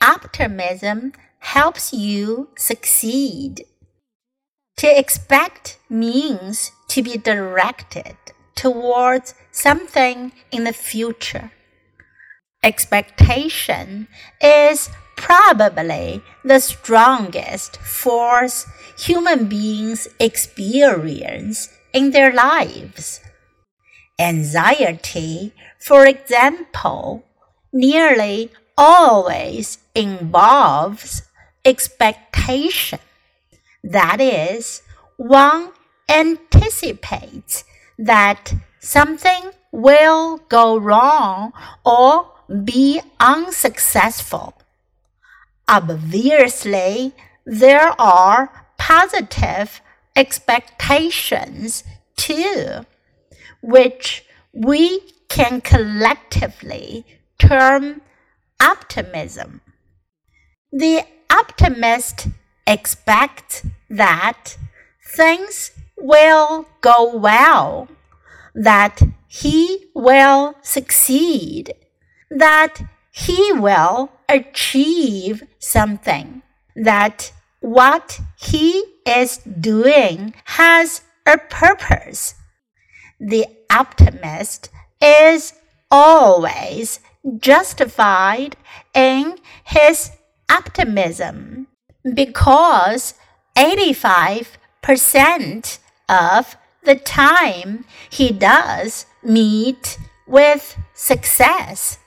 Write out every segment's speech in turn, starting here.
Optimism helps you succeed. To expect means to be directed towards something in the future. Expectation is probably the strongest force human beings experience in their lives. Anxiety, for example, nearly always involves expectation. That is, one anticipates that something will go wrong or be unsuccessful. Obviously, there are positive expectations too, which we can collectively term optimism. The optimist expects that things will go well, that he will succeed, that he will achieve something, that what he is doing has a purpose. The optimist is always justified in his optimism because 85% of the time he does meet with success.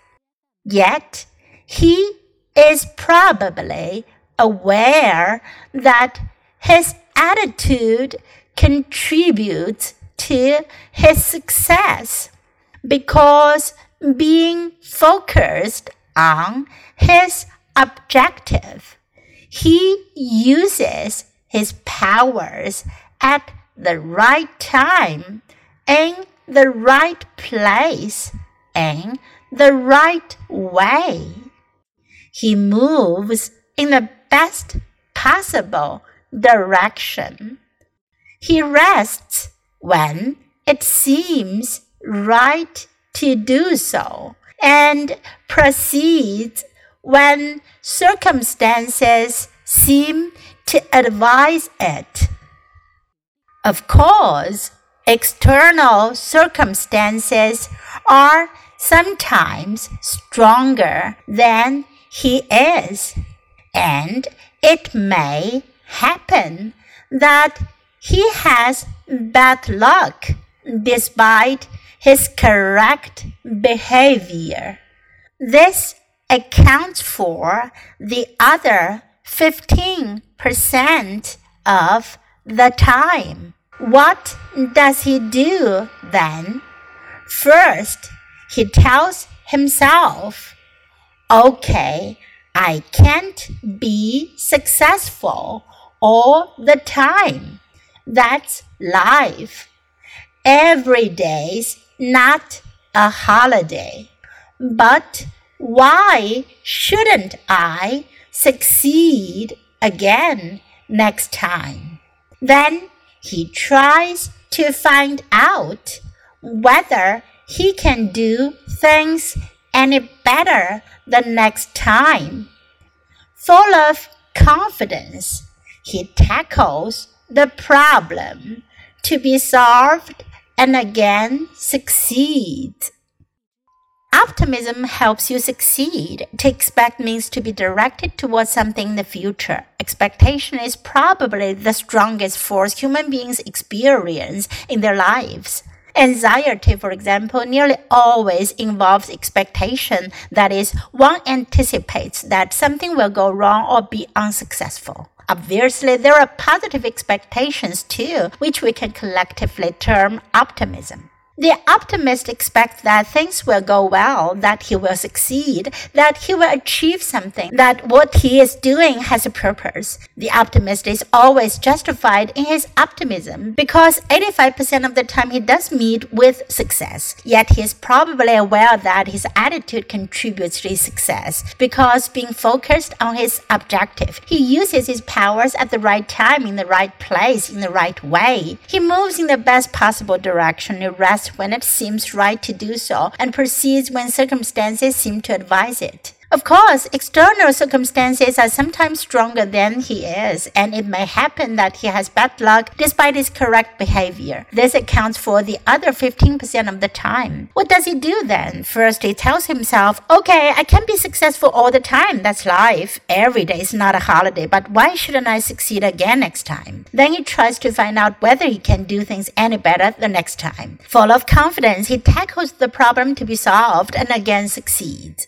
Yet he is probably aware that his attitude contributes to his success because being focused on his objective, he uses his powers at the right time, in the right place, in the right way. He moves in the best possible direction. He rests when it seems right to do so and proceeds when circumstances seem to advise it. Of course, external circumstances are sometimes stronger than he is, and it may happen that he has bad luck despite his correct behavior. This accounts for the other 15% of the time. What does he do then? First, he tells himself, okay, I can't be successful all the time. That's life. Every day's not a holiday. But why shouldn't I succeed again next time? Then he tries to find out whether he can do things any better the next time. Full of confidence, he tackles the problem to be solved and again succeed. Optimism helps you succeed. To expect means to be directed towards something in the future. Expectation is probably the strongest force human beings experience in their lives. Anxiety, for example, nearly always involves expectation. That is, one anticipates that something will go wrong or be unsuccessful. Obviously, there are positive expectations too, which we can collectively term optimism. The optimist expects that things will go well, that he will succeed, that he will achieve something, that what he is doing has a purpose. The optimist is always justified in his optimism because 85% of the time he does meet with success. Yet he is probably aware that his attitude contributes to his success because being focused on his objective, he uses his powers at the right time, in the right place, in the right way. He moves in the best possible direction, rests when it seems right to do so, and proceeds when circumstances seem to advise it. Of course, external circumstances are sometimes stronger than he is, and it may happen that he has bad luck despite his correct behavior. This accounts for the other 15% of the time. What does he do then? First, he tells himself, okay, I can be successful all the time. That's life. Every day is not a holiday, but why shouldn't I succeed again next time? Then he tries to find out whether he can do things any better the next time. Full of confidence, he tackles the problem to be solved and again succeeds.